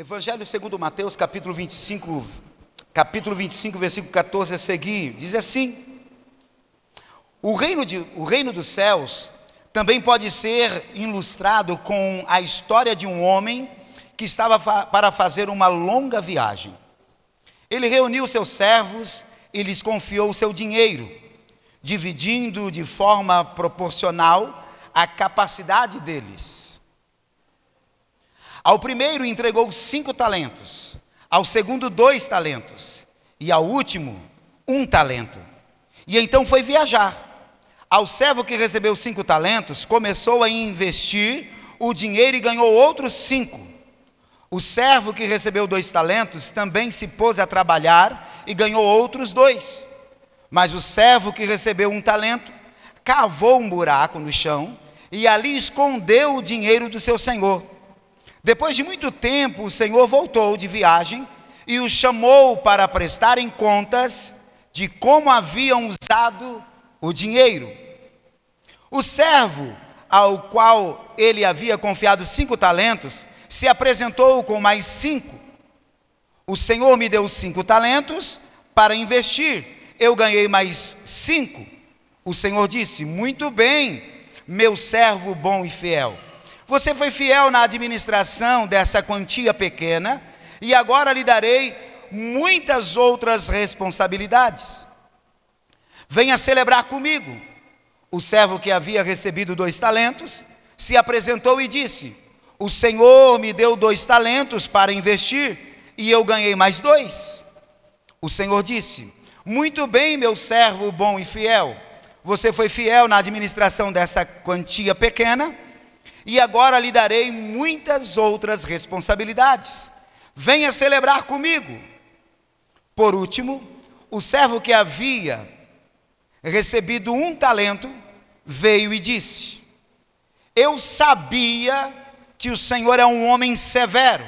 Evangelho segundo Mateus, capítulo 25, capítulo 25, versículo 14 a seguir, diz assim: o reino, de, o reino dos céus também pode ser ilustrado com a história de um homem que estava fa para fazer uma longa viagem. Ele reuniu seus servos e lhes confiou o seu dinheiro, dividindo de forma proporcional a capacidade deles. Ao primeiro entregou cinco talentos, ao segundo dois talentos e ao último um talento. E então foi viajar. Ao servo que recebeu cinco talentos, começou a investir o dinheiro e ganhou outros cinco. O servo que recebeu dois talentos também se pôs a trabalhar e ganhou outros dois. Mas o servo que recebeu um talento cavou um buraco no chão e ali escondeu o dinheiro do seu senhor. Depois de muito tempo, o senhor voltou de viagem e o chamou para prestarem contas de como haviam usado o dinheiro. O servo ao qual ele havia confiado cinco talentos se apresentou com mais cinco. O Senhor me deu cinco talentos para investir, eu ganhei mais cinco. O Senhor disse: Muito bem, meu servo bom e fiel. Você foi fiel na administração dessa quantia pequena, e agora lhe darei muitas outras responsabilidades. Venha celebrar comigo. O servo que havia recebido dois talentos se apresentou e disse: O Senhor me deu dois talentos para investir e eu ganhei mais dois. O Senhor disse: Muito bem, meu servo bom e fiel. Você foi fiel na administração dessa quantia pequena e agora lhe darei muitas outras responsabilidades. Venha celebrar comigo. Por último, o servo que havia recebido um talento, veio e disse: Eu sabia que o Senhor é um homem severo,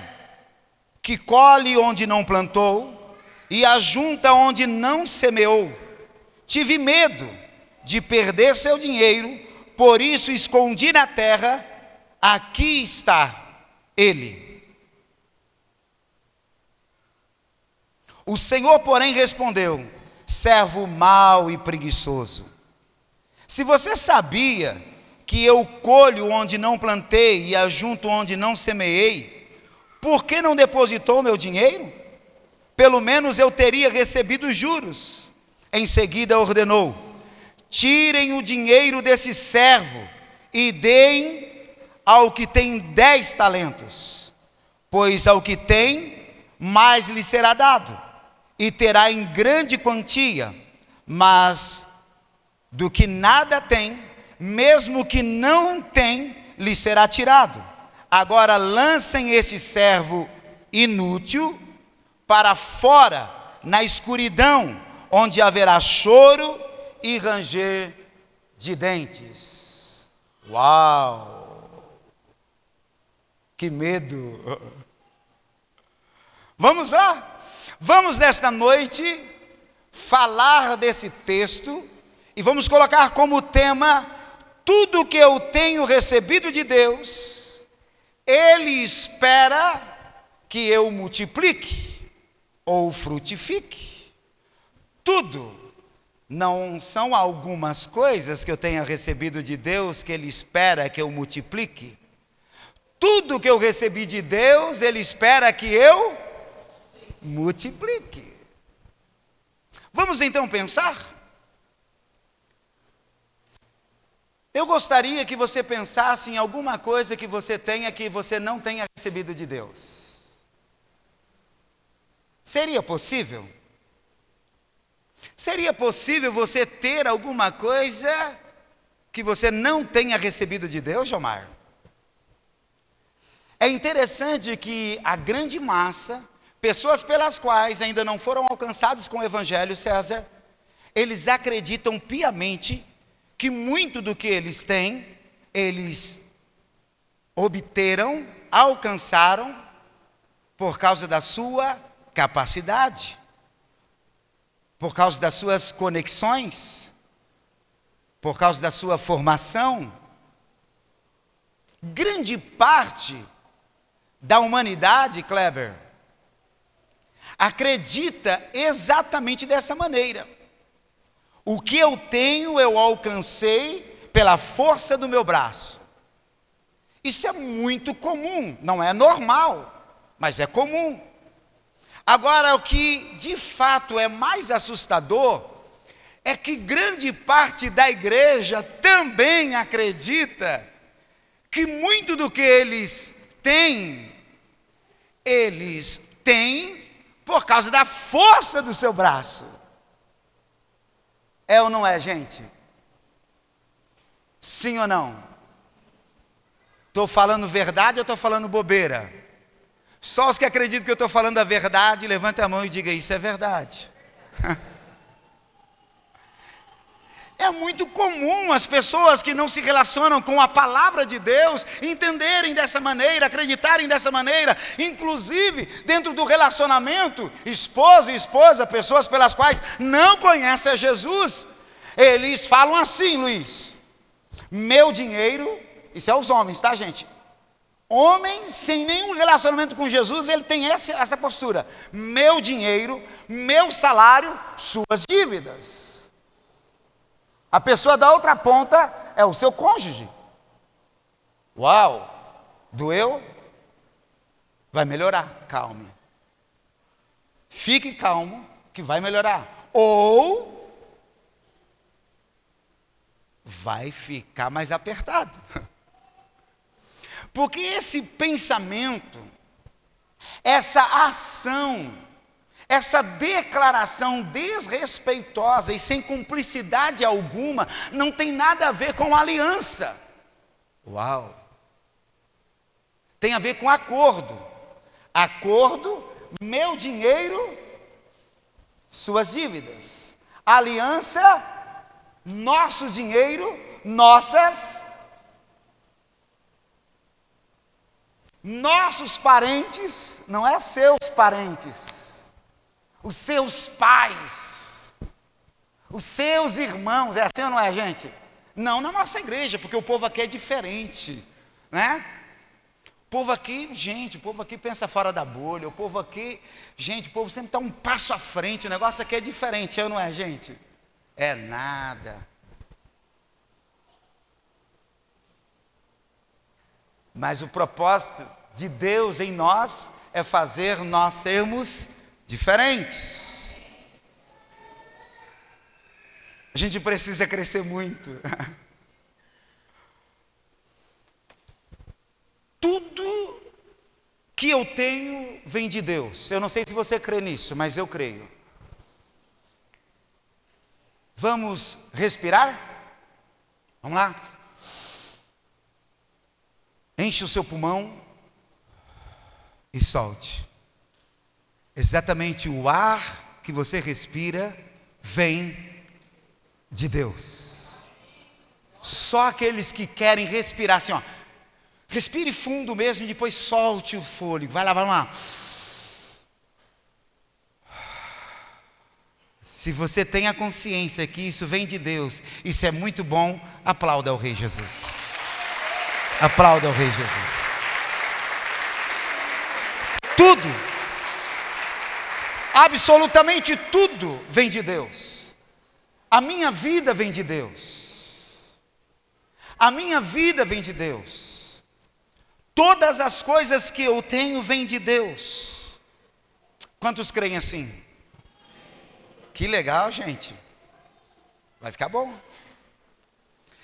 que colhe onde não plantou e ajunta onde não semeou. Tive medo de perder seu dinheiro, por isso escondi na terra, aqui está ele. O Senhor, porém, respondeu: servo mau e preguiçoso. Se você sabia que eu colho onde não plantei e ajunto onde não semeei, por que não depositou meu dinheiro? Pelo menos eu teria recebido juros. Em seguida ordenou: tirem o dinheiro desse servo e deem ao que tem dez talentos, pois ao que tem, mais lhe será dado e terá em grande quantia, mas do que nada tem, mesmo que não tem, lhe será tirado. Agora lancem esse servo inútil para fora, na escuridão, onde haverá choro e ranger de dentes. Uau! Que medo! Vamos lá? Vamos nesta noite falar desse texto e vamos colocar como tema tudo que eu tenho recebido de Deus, Ele espera que eu multiplique ou frutifique. Tudo. Não são algumas coisas que eu tenha recebido de Deus que Ele espera que eu multiplique. Tudo que eu recebi de Deus, Ele espera que eu multiplique. Vamos então pensar? Eu gostaria que você pensasse em alguma coisa que você tenha que você não tenha recebido de Deus. Seria possível? Seria possível você ter alguma coisa que você não tenha recebido de Deus, Jomar? É interessante que a grande massa Pessoas pelas quais ainda não foram alcançados com o Evangelho, César, eles acreditam piamente que muito do que eles têm, eles obteram, alcançaram, por causa da sua capacidade, por causa das suas conexões, por causa da sua formação. Grande parte da humanidade, Kleber, acredita exatamente dessa maneira. O que eu tenho, eu alcancei pela força do meu braço. Isso é muito comum, não é normal, mas é comum. Agora, o que de fato é mais assustador é que grande parte da igreja também acredita que muito do que eles têm, eles têm por causa da força do seu braço. É ou não é, gente? Sim ou não? Estou falando verdade ou estou falando bobeira? Só os que acreditam que eu estou falando a verdade, levante a mão e diga: Isso é verdade. É muito comum as pessoas que não se relacionam com a palavra de Deus entenderem dessa maneira, acreditarem dessa maneira, inclusive dentro do relacionamento, esposo e esposa, pessoas pelas quais não conhecem a Jesus, eles falam assim, Luiz: meu dinheiro, isso é os homens, tá, gente? Homem sem nenhum relacionamento com Jesus, ele tem essa, essa postura: meu dinheiro, meu salário, suas dívidas. A pessoa da outra ponta é o seu cônjuge. Uau! Doeu? Vai melhorar, calme. Fique calmo, que vai melhorar. Ou vai ficar mais apertado. Porque esse pensamento, essa ação, essa declaração desrespeitosa e sem cumplicidade alguma não tem nada a ver com aliança. Uau! Tem a ver com acordo. Acordo, meu dinheiro, suas dívidas. Aliança, nosso dinheiro, nossas nossos parentes, não é seus parentes os seus pais, os seus irmãos. É assim ou não é, gente? Não na nossa igreja, porque o povo aqui é diferente, né? O povo aqui, gente, o povo aqui pensa fora da bolha, o povo aqui, gente, o povo sempre está um passo à frente, o negócio aqui é diferente, é ou não é, gente? É nada. Mas o propósito de Deus em nós é fazer nós sermos diferentes. A gente precisa crescer muito. Tudo que eu tenho vem de Deus. Eu não sei se você crê nisso, mas eu creio. Vamos respirar? Vamos lá? Enche o seu pulmão e solte. Exatamente o ar que você respira vem de Deus. Só aqueles que querem respirar assim, ó. Respire fundo mesmo e depois solte o fôlego. Vai lá, vai lá. Se você tem a consciência que isso vem de Deus, isso é muito bom, aplauda ao Rei Jesus. Aplauda ao Rei Jesus. Tudo Absolutamente tudo vem de Deus. A minha vida vem de Deus. A minha vida vem de Deus. Todas as coisas que eu tenho vêm de Deus. Quantos creem assim? Que legal, gente. Vai ficar bom.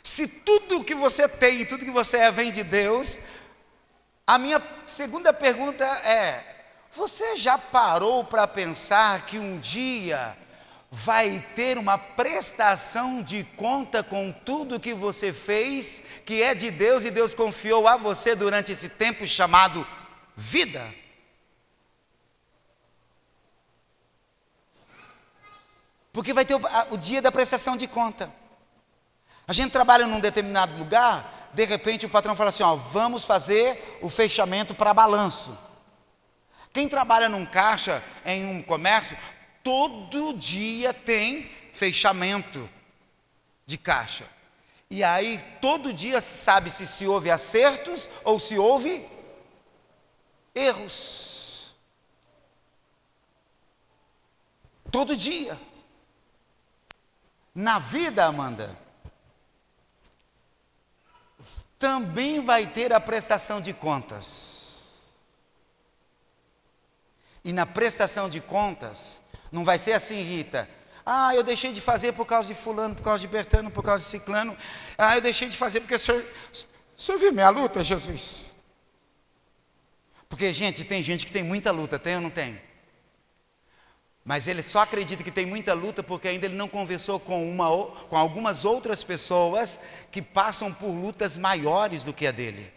Se tudo que você tem tudo que você é vem de Deus, a minha segunda pergunta é: você já parou para pensar que um dia vai ter uma prestação de conta com tudo que você fez, que é de Deus e Deus confiou a você durante esse tempo chamado vida? Porque vai ter o, o dia da prestação de conta. A gente trabalha num determinado lugar, de repente o patrão fala assim: ó, vamos fazer o fechamento para balanço. Quem trabalha num caixa, em um comércio, todo dia tem fechamento de caixa. E aí, todo dia sabe-se se houve acertos ou se houve erros. Todo dia. Na vida, Amanda, também vai ter a prestação de contas. E na prestação de contas, não vai ser assim, Rita. Ah, eu deixei de fazer por causa de fulano, por causa de Bertano, por causa de ciclano. Ah, eu deixei de fazer porque o senhor, o senhor viu minha luta, Jesus? Porque, gente, tem gente que tem muita luta, tem ou não tem? Mas ele só acredita que tem muita luta porque ainda ele não conversou com, uma, com algumas outras pessoas que passam por lutas maiores do que a dele.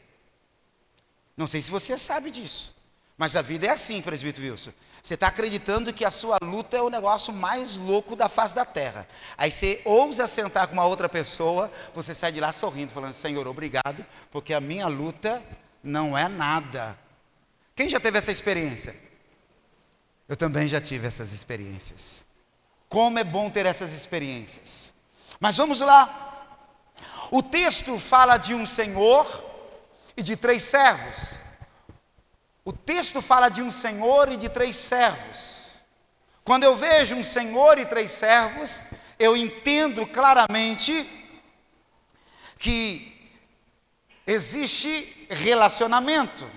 Não sei se você sabe disso. Mas a vida é assim, presbítero Wilson. Você está acreditando que a sua luta é o negócio mais louco da face da terra. Aí você ousa sentar com uma outra pessoa, você sai de lá sorrindo, falando: Senhor, obrigado, porque a minha luta não é nada. Quem já teve essa experiência? Eu também já tive essas experiências. Como é bom ter essas experiências. Mas vamos lá. O texto fala de um senhor e de três servos. O texto fala de um senhor e de três servos. Quando eu vejo um senhor e três servos, eu entendo claramente que existe relacionamento.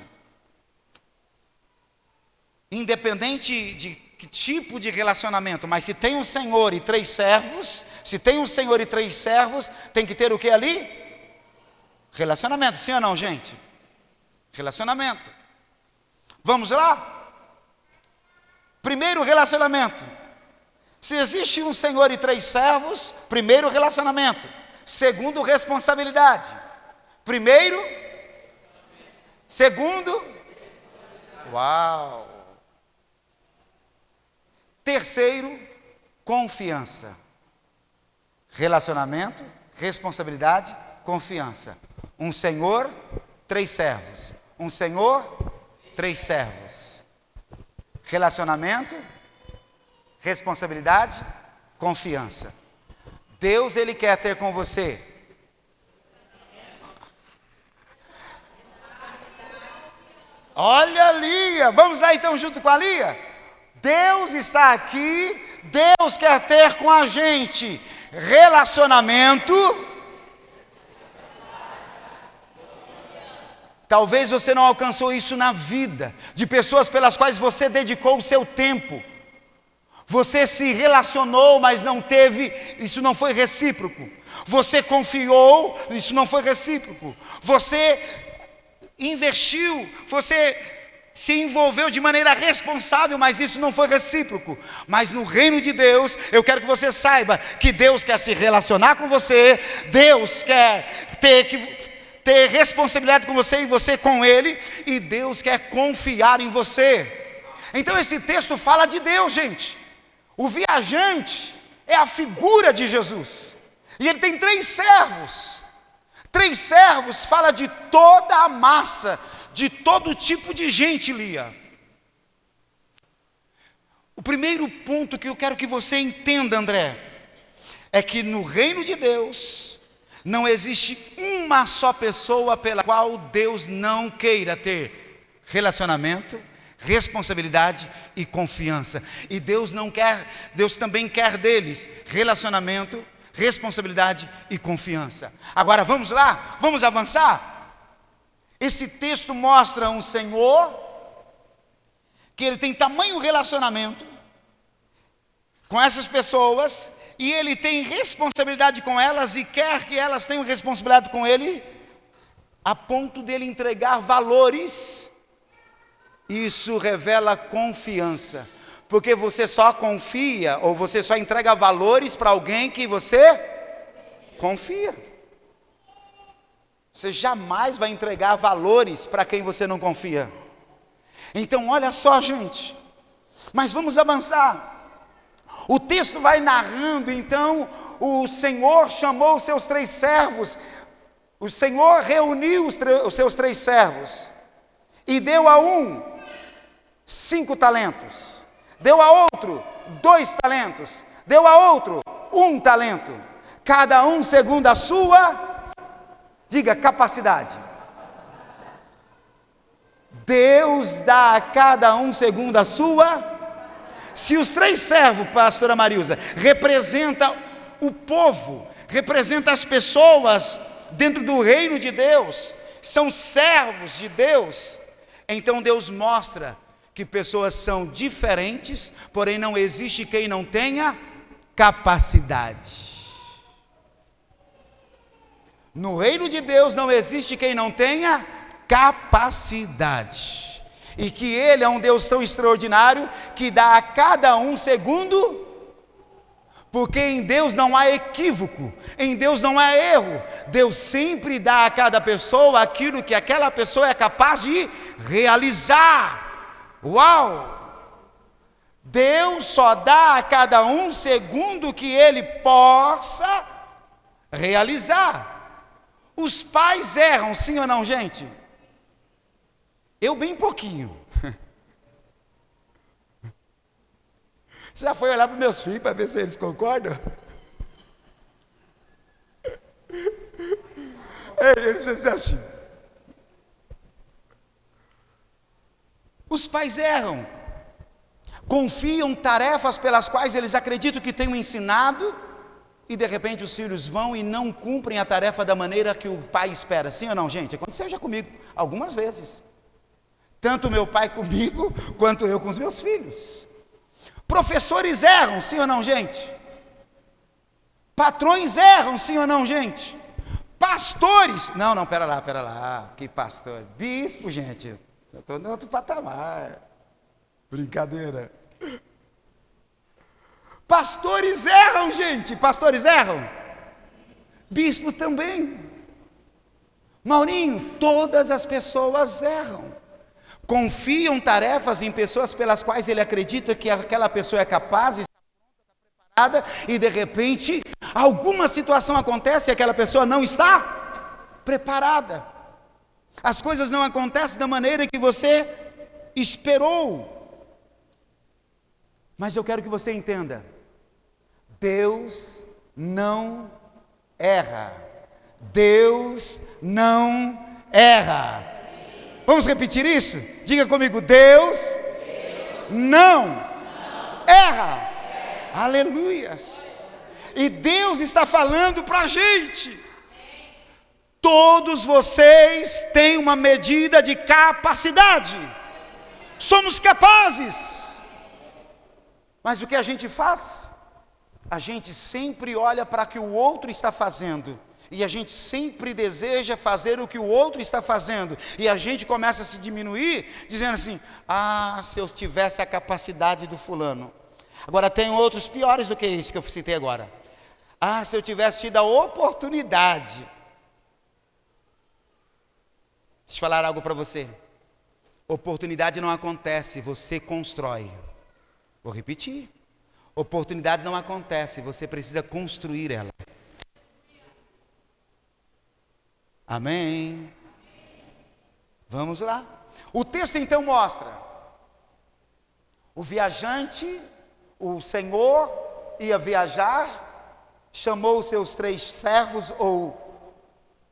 Independente de que tipo de relacionamento, mas se tem um senhor e três servos, se tem um senhor e três servos, tem que ter o que ali? Relacionamento, sim ou não, gente? Relacionamento. Vamos lá? Primeiro relacionamento. Se existe um senhor e três servos, primeiro relacionamento. Segundo, responsabilidade. Primeiro, segundo, uau. Terceiro, confiança. Relacionamento, responsabilidade, confiança. Um senhor, três servos. Um senhor, três servos: relacionamento, responsabilidade, confiança. Deus ele quer ter com você. Olha Lia, vamos lá então junto com a Lia. Deus está aqui, Deus quer ter com a gente. Relacionamento Talvez você não alcançou isso na vida, de pessoas pelas quais você dedicou o seu tempo. Você se relacionou, mas não teve, isso não foi recíproco. Você confiou, isso não foi recíproco. Você investiu, você se envolveu de maneira responsável, mas isso não foi recíproco. Mas no reino de Deus, eu quero que você saiba que Deus quer se relacionar com você, Deus quer ter que ter responsabilidade com você e você com Ele, e Deus quer confiar em você. Então esse texto fala de Deus, gente. O viajante é a figura de Jesus, e ele tem três servos. Três servos fala de toda a massa, de todo tipo de gente, Lia. O primeiro ponto que eu quero que você entenda, André, é que no reino de Deus, não existe uma só pessoa pela qual Deus não queira ter relacionamento, responsabilidade e confiança. E Deus não quer, Deus também quer deles relacionamento, responsabilidade e confiança. Agora vamos lá, vamos avançar. Esse texto mostra um Senhor que ele tem tamanho relacionamento com essas pessoas e ele tem responsabilidade com elas e quer que elas tenham responsabilidade com ele, a ponto dele entregar valores. Isso revela confiança, porque você só confia ou você só entrega valores para alguém que você confia. Você jamais vai entregar valores para quem você não confia. Então, olha só, gente. Mas vamos avançar. O texto vai narrando, então, o Senhor chamou os seus três servos, o Senhor reuniu os, os seus três servos e deu a um cinco talentos, deu a outro dois talentos, deu a outro um talento, cada um segundo a sua, diga, capacidade. Deus dá a cada um segundo a sua. Se os três servos, pastora Marilza, representam o povo, representam as pessoas dentro do reino de Deus, são servos de Deus, então Deus mostra que pessoas são diferentes, porém não existe quem não tenha capacidade. No reino de Deus não existe quem não tenha capacidade. E que Ele é um Deus tão extraordinário que dá a cada um segundo, porque em Deus não há equívoco, em Deus não há erro. Deus sempre dá a cada pessoa aquilo que aquela pessoa é capaz de realizar. Uau! Deus só dá a cada um segundo que ele possa realizar. Os pais erram, sim ou não, gente? Eu bem pouquinho. Você já foi olhar para meus filhos para ver se eles concordam? Eles fizeram assim. Os pais erram, confiam tarefas pelas quais eles acreditam que tenham ensinado, e de repente os filhos vão e não cumprem a tarefa da maneira que o pai espera. Sim ou não, gente? Aconteceu já comigo algumas vezes. Tanto meu pai comigo, quanto eu com os meus filhos. Professores erram, sim ou não, gente? Patrões erram, sim ou não, gente? Pastores, não, não, pera lá, pera lá, que pastor? Bispo, gente, eu estou em outro patamar. Brincadeira. Pastores erram, gente. Pastores erram. Bispo também. Maurinho, todas as pessoas erram. Confiam tarefas em pessoas pelas quais ele acredita que aquela pessoa é capaz, está preparada, e de repente alguma situação acontece e aquela pessoa não está preparada. As coisas não acontecem da maneira que você esperou. Mas eu quero que você entenda: Deus não erra. Deus não erra. Vamos repetir isso? Diga comigo: Deus, Deus não, não, erra. erra. Aleluias. E Deus está falando para a gente. Todos vocês têm uma medida de capacidade. Somos capazes. Mas o que a gente faz? a gente sempre olha para o que o outro está fazendo. E a gente sempre deseja fazer o que o outro está fazendo. E a gente começa a se diminuir, dizendo assim: ah, se eu tivesse a capacidade do fulano. Agora tem outros piores do que isso que eu citei agora. Ah, se eu tivesse tido a oportunidade. Deixa eu falar algo para você. Oportunidade não acontece, você constrói. Vou repetir. Oportunidade não acontece, você precisa construir ela. Amém. Vamos lá. O texto então mostra: o viajante, o Senhor ia viajar, chamou os seus três servos, ou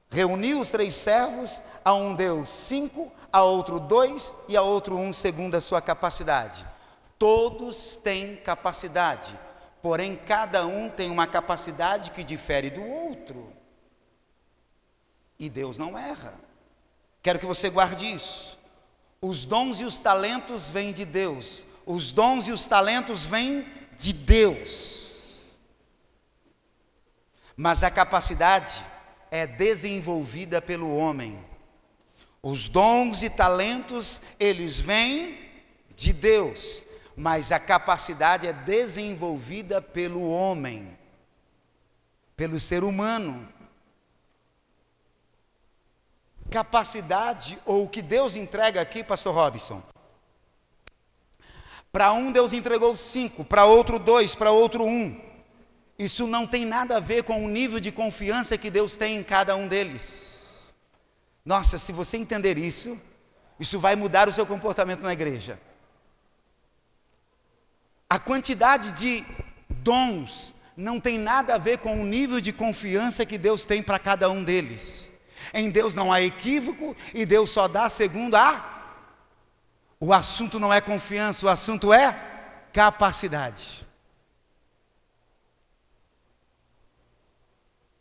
reuniu os três servos, a um deu cinco, a outro dois e a outro um, segundo a sua capacidade. Todos têm capacidade, porém cada um tem uma capacidade que difere do outro. E Deus não erra. Quero que você guarde isso. Os dons e os talentos vêm de Deus. Os dons e os talentos vêm de Deus. Mas a capacidade é desenvolvida pelo homem. Os dons e talentos, eles vêm de Deus mas a capacidade é desenvolvida pelo homem, pelo ser humano. Capacidade, ou o que Deus entrega aqui, Pastor Robson. Para um, Deus entregou cinco, para outro, dois, para outro, um. Isso não tem nada a ver com o nível de confiança que Deus tem em cada um deles. Nossa, se você entender isso, isso vai mudar o seu comportamento na igreja. A quantidade de dons não tem nada a ver com o nível de confiança que Deus tem para cada um deles. Em Deus não há equívoco e Deus só dá segundo a O assunto não é confiança, o assunto é capacidade.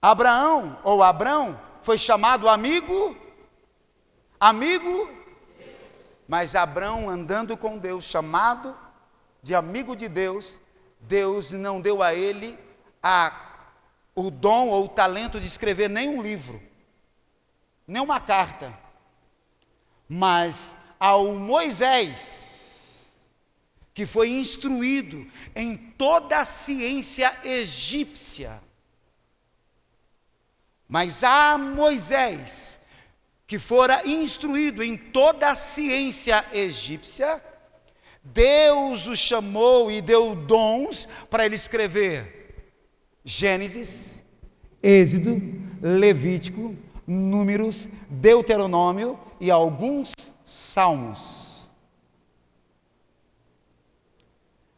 Abraão ou Abrão foi chamado amigo, amigo, mas Abrão andando com Deus, chamado de amigo de Deus, Deus não deu a ele a, o dom ou o talento de escrever nem um livro, nem uma carta, mas ao Moisés, que foi instruído em toda a ciência egípcia, mas a Moisés, que fora instruído em toda a ciência egípcia, Deus o chamou e deu dons para ele escrever Gênesis, Êxodo, Levítico, Números, Deuteronômio e alguns salmos.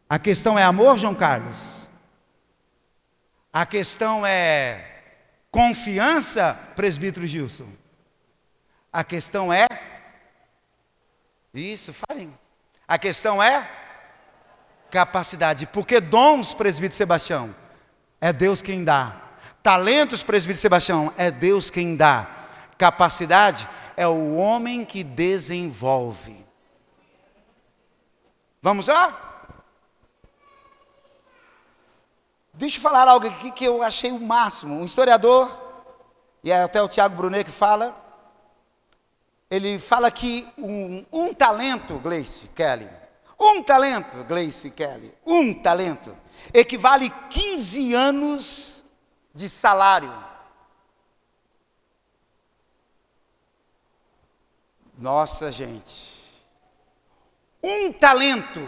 A questão é amor, João Carlos? A questão é Confiança, presbítero Gilson. A questão é. Isso, falem. A questão é capacidade. Porque dons, presbítero Sebastião, é Deus quem dá. Talentos, presbítero Sebastião, é Deus quem dá. Capacidade é o homem que desenvolve. Vamos lá? Deixa eu falar algo aqui que eu achei o máximo. Um historiador, e é até o Tiago Brunet que fala, ele fala que um, um talento, Gleice Kelly, um talento, Gleice Kelly, um talento, equivale 15 anos de salário. Nossa, gente. Um talento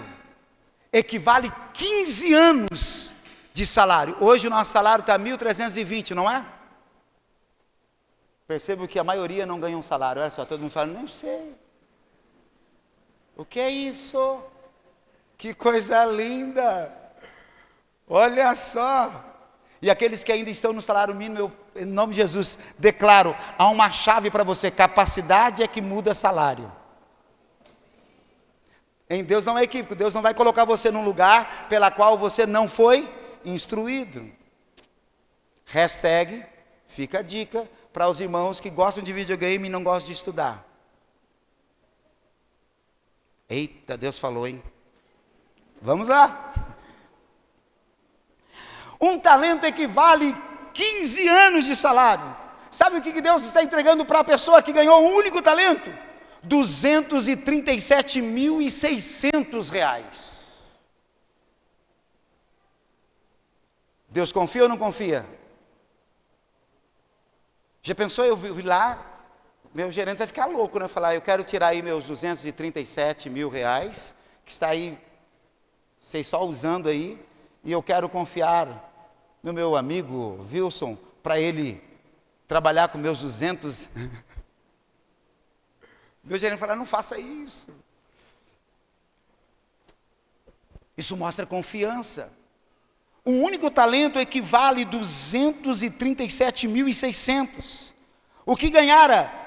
equivale 15 anos de salário. Hoje o nosso salário está 1.320, não é? Percebo que a maioria não ganha um salário. Olha só, todo mundo fala, não sei. O que é isso? Que coisa linda! Olha só! E aqueles que ainda estão no salário mínimo, eu, em nome de Jesus, declaro: há uma chave para você: capacidade é que muda salário. Em Deus não é equívoco, Deus não vai colocar você num lugar pela qual você não foi instruído. Hashtag, fica a dica para os irmãos que gostam de videogame e não gostam de estudar. Eita, Deus falou, hein? Vamos lá. Um talento equivale 15 anos de salário. Sabe o que Deus está entregando para a pessoa que ganhou um único talento? 237.600 reais. Deus confia ou não confia? Já pensou eu ir lá? Meu gerente vai ficar louco, né? Falar, eu quero tirar aí meus 237 mil reais, que está aí, vocês só usando aí, e eu quero confiar no meu amigo Wilson, para ele trabalhar com meus 200. meu gerente falar, não faça isso. Isso mostra confiança. Um único talento equivale a 237.600. O que ganhara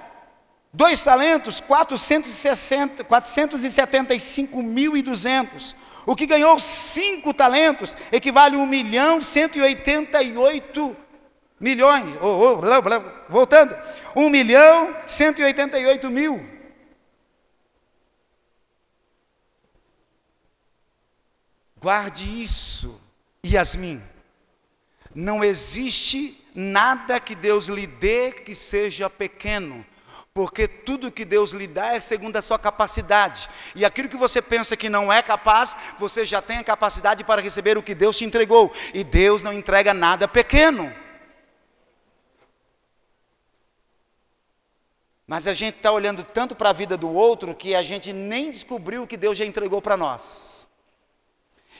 dois talentos, 460, 475.200. O que ganhou cinco talentos equivale a 1 milhão 188 milhões. Oh, oh, blá, blá, voltando. 1 milhão 188 mil. Guarde isso. Yasmin, não existe nada que Deus lhe dê que seja pequeno, porque tudo que Deus lhe dá é segundo a sua capacidade. E aquilo que você pensa que não é capaz, você já tem a capacidade para receber o que Deus te entregou. E Deus não entrega nada pequeno. Mas a gente está olhando tanto para a vida do outro que a gente nem descobriu o que Deus já entregou para nós.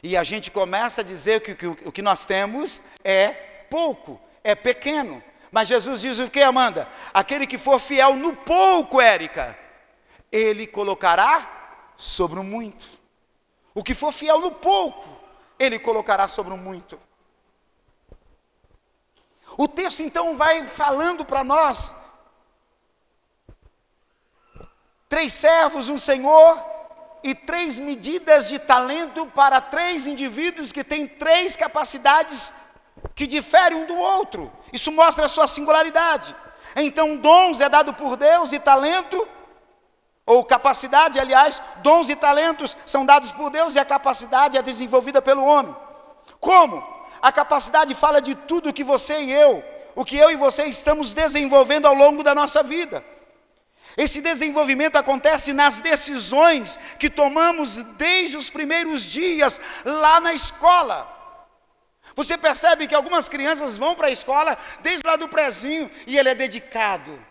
E a gente começa a dizer que, que o que nós temos é pouco, é pequeno. Mas Jesus diz o que, Amanda? Aquele que for fiel no pouco, Érica, ele colocará sobre o muito. O que for fiel no pouco, ele colocará sobre o muito. O texto então vai falando para nós: três servos, um senhor e três medidas de talento para três indivíduos que têm três capacidades que diferem um do outro. Isso mostra a sua singularidade. Então, dons é dado por Deus e talento, ou capacidade, aliás, dons e talentos são dados por Deus e a capacidade é desenvolvida pelo homem. Como? A capacidade fala de tudo que você e eu, o que eu e você estamos desenvolvendo ao longo da nossa vida. Esse desenvolvimento acontece nas decisões que tomamos desde os primeiros dias lá na escola. Você percebe que algumas crianças vão para a escola desde lá do prezinho e ele é dedicado.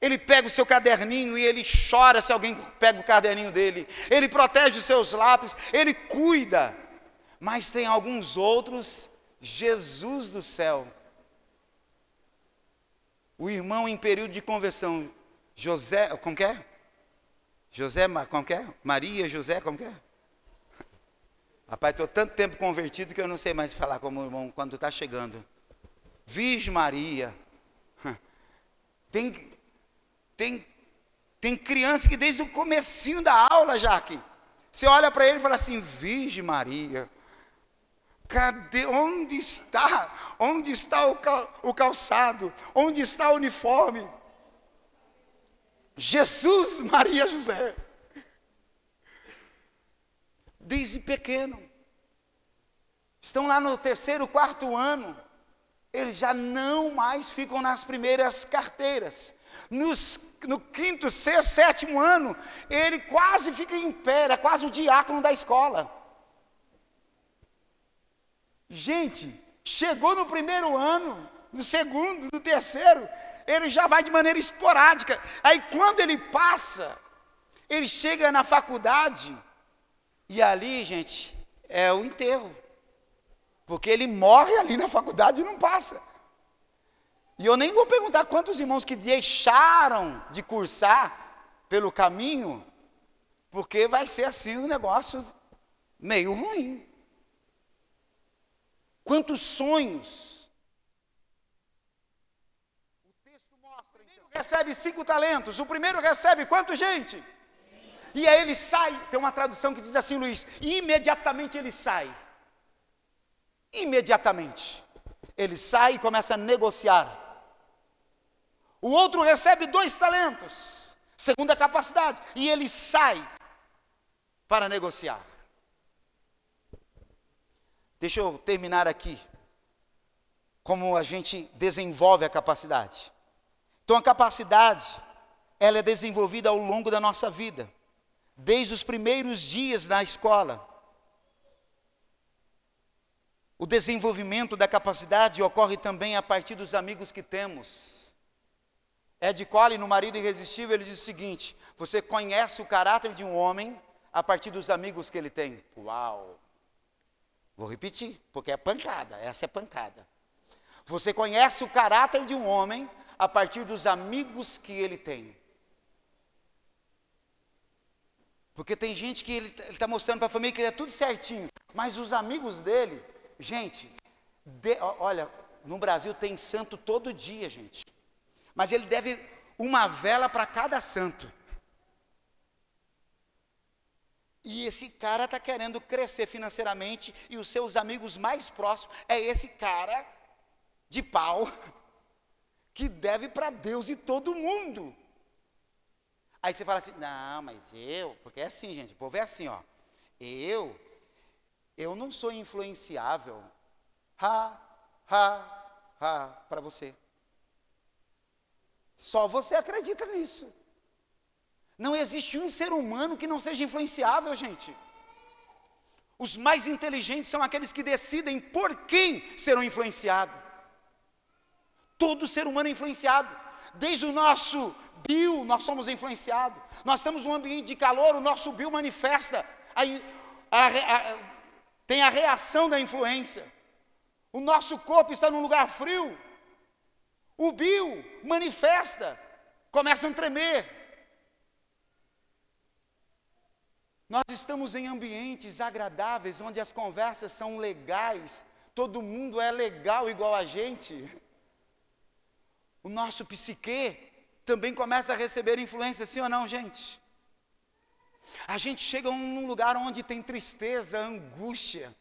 Ele pega o seu caderninho e ele chora se alguém pega o caderninho dele. Ele protege os seus lápis, ele cuida. Mas tem alguns outros, Jesus do céu, o irmão em período de conversão, José, como que é? José, como que é? Maria, José, como que é? Rapaz, estou tanto tempo convertido que eu não sei mais falar como irmão quando está chegando. Virgem Maria. Tem, tem, tem criança que desde o comecinho da aula, Jaque, você olha para ele e fala assim, Virgem Maria. Cadê? Onde está? Onde está o, cal, o calçado? Onde está o uniforme? Jesus, Maria, José. Desde pequeno. Estão lá no terceiro, quarto ano. Eles já não mais ficam nas primeiras carteiras. Nos, no quinto, sexto, sétimo ano, ele quase fica em pé, é quase o diácono da escola. Gente, chegou no primeiro ano, no segundo, no terceiro, ele já vai de maneira esporádica. Aí quando ele passa, ele chega na faculdade, e ali, gente, é o enterro. Porque ele morre ali na faculdade e não passa. E eu nem vou perguntar quantos irmãos que deixaram de cursar pelo caminho, porque vai ser assim um negócio meio ruim. Quantos sonhos. O texto mostra. Então. recebe cinco talentos. O primeiro recebe quanto, gente? E aí ele sai. Tem uma tradução que diz assim, Luiz: imediatamente ele sai. Imediatamente. Ele sai e começa a negociar. O outro recebe dois talentos, segunda capacidade, e ele sai para negociar. Deixa eu terminar aqui. Como a gente desenvolve a capacidade. Então a capacidade, ela é desenvolvida ao longo da nossa vida. Desde os primeiros dias na escola. O desenvolvimento da capacidade ocorre também a partir dos amigos que temos. Ed Collin, no Marido Irresistível, ele diz o seguinte: você conhece o caráter de um homem a partir dos amigos que ele tem. Uau! Vou repetir, porque é pancada, essa é pancada. Você conhece o caráter de um homem a partir dos amigos que ele tem. Porque tem gente que ele está mostrando para a família que ele é tudo certinho, mas os amigos dele, gente, de, olha, no Brasil tem santo todo dia, gente. Mas ele deve uma vela para cada santo. E esse cara está querendo crescer financeiramente e os seus amigos mais próximos é esse cara de pau que deve para Deus e todo mundo. Aí você fala assim: "Não, mas eu, porque é assim, gente, o povo é assim, ó. Eu eu não sou influenciável. Ha, ha, ha para você. Só você acredita nisso. Não existe um ser humano que não seja influenciável, gente. Os mais inteligentes são aqueles que decidem por quem serão influenciados. Todo ser humano é influenciado. Desde o nosso bio, nós somos influenciados. Nós estamos num ambiente de calor, o nosso bio manifesta. A, a, a, tem a reação da influência. O nosso corpo está num lugar frio. O bio manifesta. Começa a tremer. Nós estamos em ambientes agradáveis, onde as conversas são legais, todo mundo é legal igual a gente. O nosso psique também começa a receber influência, sim ou não, gente? A gente chega num lugar onde tem tristeza, angústia,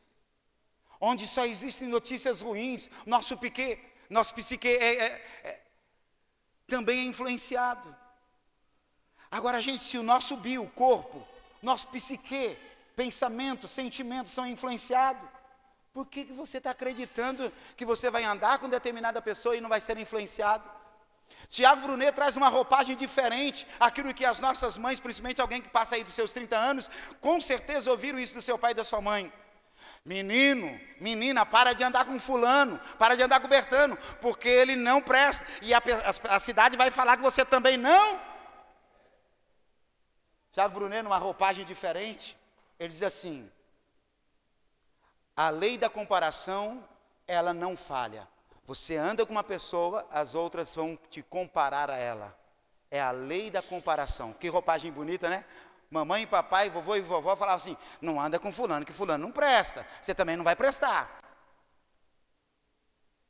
onde só existem notícias ruins, nosso pique, nosso psique é, é, é, também é influenciado. Agora, gente, se o nosso bio, corpo, nosso psique, pensamento, sentimentos são influenciados, por que, que você está acreditando que você vai andar com determinada pessoa e não vai ser influenciado? Tiago Brunet traz uma roupagem diferente, aquilo que as nossas mães, principalmente alguém que passa aí dos seus 30 anos, com certeza ouviram isso do seu pai e da sua mãe. Menino, menina, para de andar com fulano, para de andar com Bertano, porque ele não presta. E a, a, a cidade vai falar que você também não. Tiago Brunet, numa roupagem diferente, ele diz assim: a lei da comparação, ela não falha. Você anda com uma pessoa, as outras vão te comparar a ela. É a lei da comparação. Que roupagem bonita, né? Mamãe, papai, vovô e vovó falavam assim: não anda com fulano, que fulano não presta. Você também não vai prestar.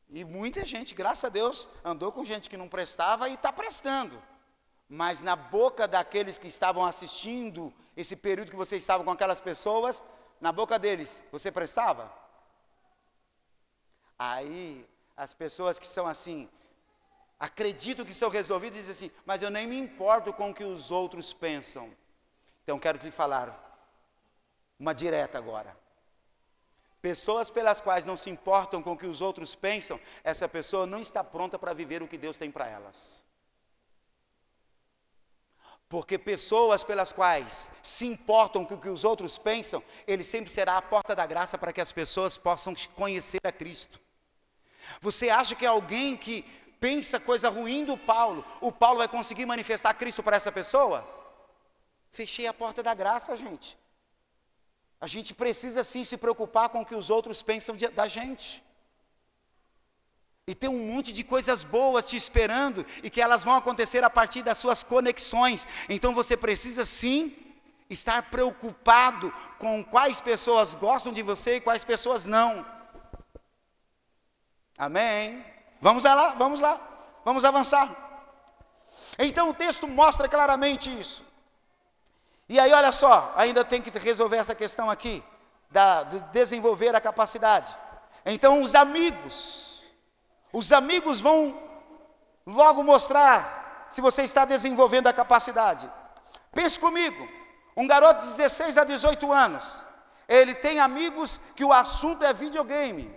E muita gente, graças a Deus, andou com gente que não prestava e está prestando. Mas na boca daqueles que estavam assistindo esse período que você estava com aquelas pessoas, na boca deles, você prestava? Aí as pessoas que são assim, acreditam que são resolvidas, dizem assim, mas eu nem me importo com o que os outros pensam. Então quero te falar uma direta agora. Pessoas pelas quais não se importam com o que os outros pensam, essa pessoa não está pronta para viver o que Deus tem para elas. Porque pessoas pelas quais se importam com o que os outros pensam, ele sempre será a porta da graça para que as pessoas possam conhecer a Cristo. Você acha que alguém que pensa coisa ruim do Paulo, o Paulo vai conseguir manifestar Cristo para essa pessoa? Fechei a porta da graça, gente. A gente precisa sim se preocupar com o que os outros pensam de, da gente. E tem um monte de coisas boas te esperando e que elas vão acontecer a partir das suas conexões. Então você precisa sim estar preocupado com quais pessoas gostam de você e quais pessoas não. Amém? Vamos lá, vamos lá, vamos avançar. Então o texto mostra claramente isso. E aí, olha só, ainda tem que resolver essa questão aqui, da, de desenvolver a capacidade. Então, os amigos, os amigos vão logo mostrar se você está desenvolvendo a capacidade. Pense comigo, um garoto de 16 a 18 anos, ele tem amigos que o assunto é videogame,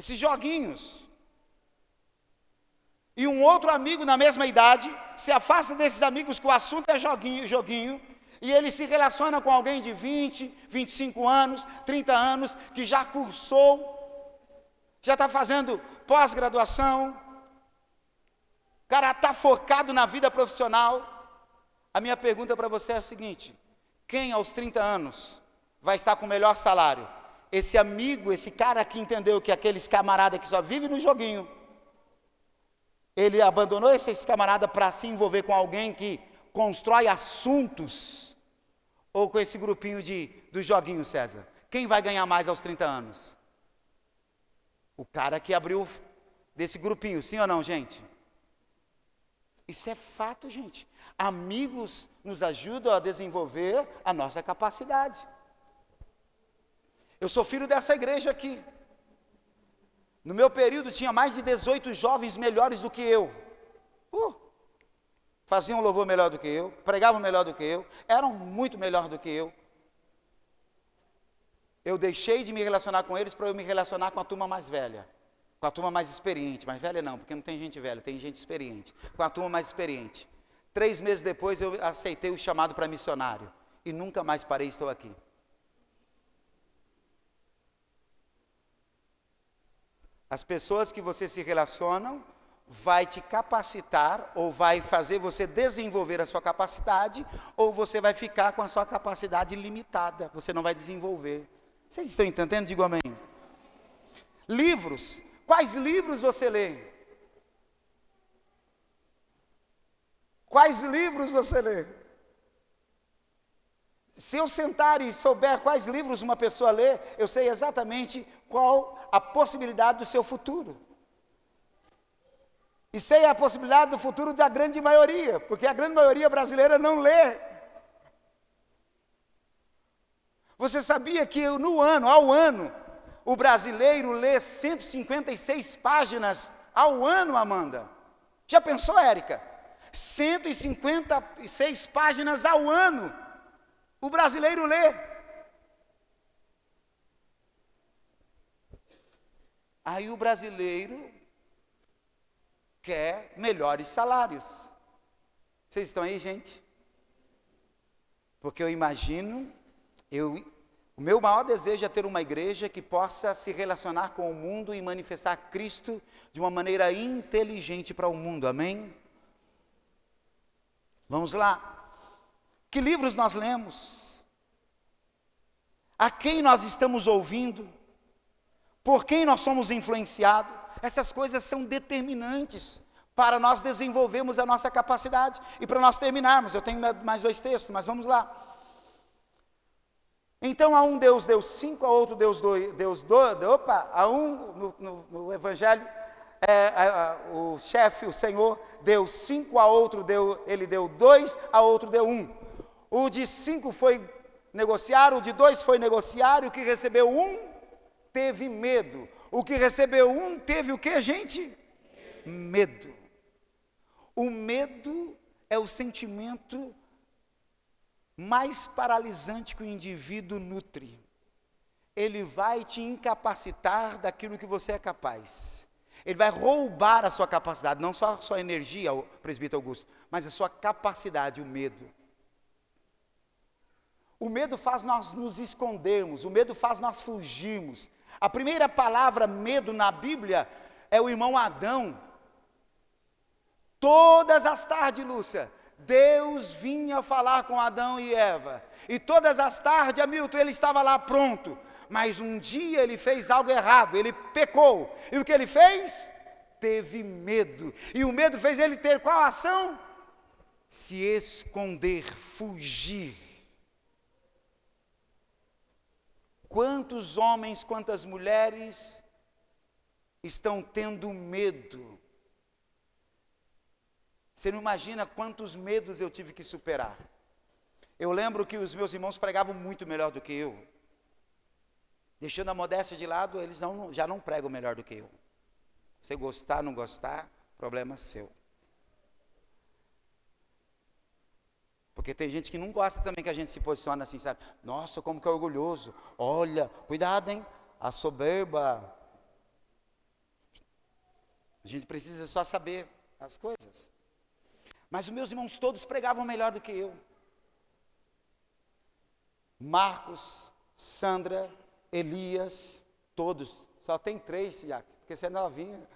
esses joguinhos. E um outro amigo na mesma idade se afasta desses amigos que o assunto é joguinho, joguinho e ele se relaciona com alguém de 20, 25 anos, 30 anos, que já cursou, já está fazendo pós-graduação, o cara está focado na vida profissional. A minha pergunta para você é a seguinte: quem aos 30 anos vai estar com o melhor salário? Esse amigo, esse cara que entendeu que aqueles camarada que só vive no joguinho, ele abandonou esse camarada para se envolver com alguém que constrói assuntos ou com esse grupinho de, dos joguinhos, César? Quem vai ganhar mais aos 30 anos? O cara que abriu desse grupinho, sim ou não, gente? Isso é fato, gente. Amigos nos ajudam a desenvolver a nossa capacidade. Eu sou filho dessa igreja aqui. No meu período tinha mais de 18 jovens melhores do que eu. Uh, faziam louvor melhor do que eu, pregavam melhor do que eu, eram muito melhor do que eu. Eu deixei de me relacionar com eles para eu me relacionar com a turma mais velha, com a turma mais experiente. Mais velha não, porque não tem gente velha, tem gente experiente. Com a turma mais experiente. Três meses depois eu aceitei o chamado para missionário e nunca mais parei, estou aqui. As pessoas que você se relacionam vai te capacitar ou vai fazer você desenvolver a sua capacidade, ou você vai ficar com a sua capacidade limitada, você não vai desenvolver. Vocês estão entendendo? Digo amém. Livros. Quais livros você lê? Quais livros você lê? Se eu sentar e souber quais livros uma pessoa lê, eu sei exatamente qual a possibilidade do seu futuro. E sei a possibilidade do futuro da grande maioria, porque a grande maioria brasileira não lê. Você sabia que no ano, ao ano, o brasileiro lê 156 páginas ao ano, Amanda? Já pensou, Érica? 156 páginas ao ano. O brasileiro lê. Aí o brasileiro quer melhores salários. Vocês estão aí, gente? Porque eu imagino eu, o meu maior desejo é ter uma igreja que possa se relacionar com o mundo e manifestar Cristo de uma maneira inteligente para o mundo, amém? Vamos lá. Que livros nós lemos? A quem nós estamos ouvindo? Por quem nós somos influenciados? Essas coisas são determinantes para nós desenvolvermos a nossa capacidade. E para nós terminarmos, eu tenho mais dois textos, mas vamos lá. Então a um Deus deu cinco, a outro Deus dois, Deus dois, opa, a um no, no, no Evangelho, é, a, a, o chefe, o Senhor, deu cinco, a outro deu, ele deu dois, a outro deu um. O de cinco foi negociar, o de dois foi negociar, e o que recebeu um teve medo. O que recebeu um teve o que, gente? Medo. O medo é o sentimento mais paralisante que o indivíduo nutre. Ele vai te incapacitar daquilo que você é capaz. Ele vai roubar a sua capacidade, não só a sua energia, presbítero Augusto, mas a sua capacidade, o medo. O medo faz nós nos escondermos, o medo faz nós fugirmos. A primeira palavra medo na Bíblia é o irmão Adão. Todas as tardes, Lúcia, Deus vinha falar com Adão e Eva. E todas as tardes, Hamilton, ele estava lá pronto. Mas um dia ele fez algo errado, ele pecou. E o que ele fez? Teve medo. E o medo fez ele ter qual ação? Se esconder, fugir. Quantos homens, quantas mulheres estão tendo medo você não imagina quantos medos eu tive que superar. Eu lembro que os meus irmãos pregavam muito melhor do que eu. Deixando a modéstia de lado, eles não, já não pregam melhor do que eu. Se gostar, não gostar, problema seu. Porque tem gente que não gosta também que a gente se posicione assim, sabe? Nossa, como que é orgulhoso. Olha, cuidado, hein? A soberba. A gente precisa só saber as coisas. Mas os meus irmãos todos pregavam melhor do que eu. Marcos, Sandra, Elias, todos. Só tem três, Jack, porque você é novinha.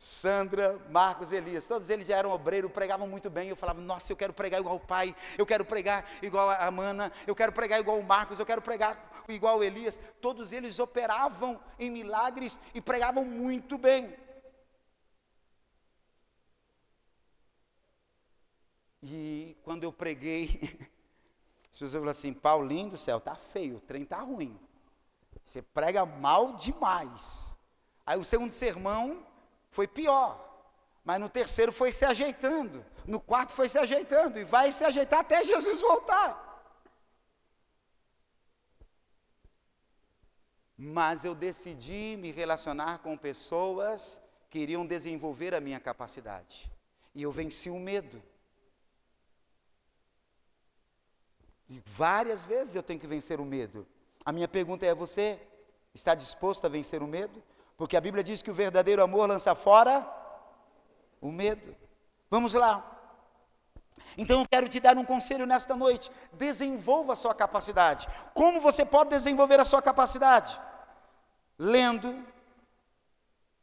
Sandra, Marcos, Elias, todos eles já eram obreiros, pregavam muito bem. Eu falava, nossa, eu quero pregar igual o pai, eu quero pregar igual a Mana, eu quero pregar igual o Marcos, eu quero pregar igual o Elias. Todos eles operavam em milagres e pregavam muito bem. E quando eu preguei, as pessoas falaram assim: Paulinho do céu, tá feio, o trem tá ruim. Você prega mal demais. Aí o segundo sermão foi pior. Mas no terceiro foi se ajeitando. No quarto foi se ajeitando. E vai se ajeitar até Jesus voltar. Mas eu decidi me relacionar com pessoas que iriam desenvolver a minha capacidade. E eu venci o medo. E várias vezes eu tenho que vencer o medo. A minha pergunta é: você está disposto a vencer o medo? Porque a Bíblia diz que o verdadeiro amor lança fora o medo. Vamos lá. Então eu quero te dar um conselho nesta noite. Desenvolva a sua capacidade. Como você pode desenvolver a sua capacidade? Lendo,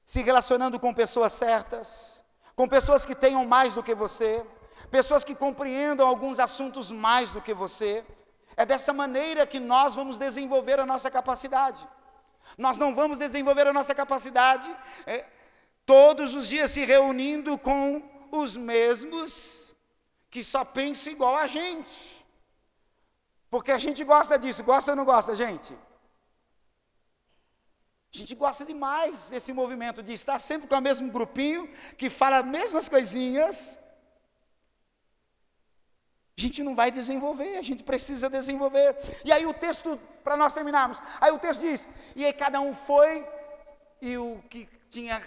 se relacionando com pessoas certas, com pessoas que tenham mais do que você, pessoas que compreendam alguns assuntos mais do que você. É dessa maneira que nós vamos desenvolver a nossa capacidade. Nós não vamos desenvolver a nossa capacidade é, todos os dias se reunindo com os mesmos que só pensam igual a gente. Porque a gente gosta disso, gosta ou não gosta, gente? A gente gosta demais desse movimento de estar sempre com o mesmo grupinho que fala as mesmas coisinhas A gente não vai desenvolver, a gente precisa desenvolver. E aí o texto, para nós terminarmos, aí o texto diz: e aí cada um foi, e o que tinha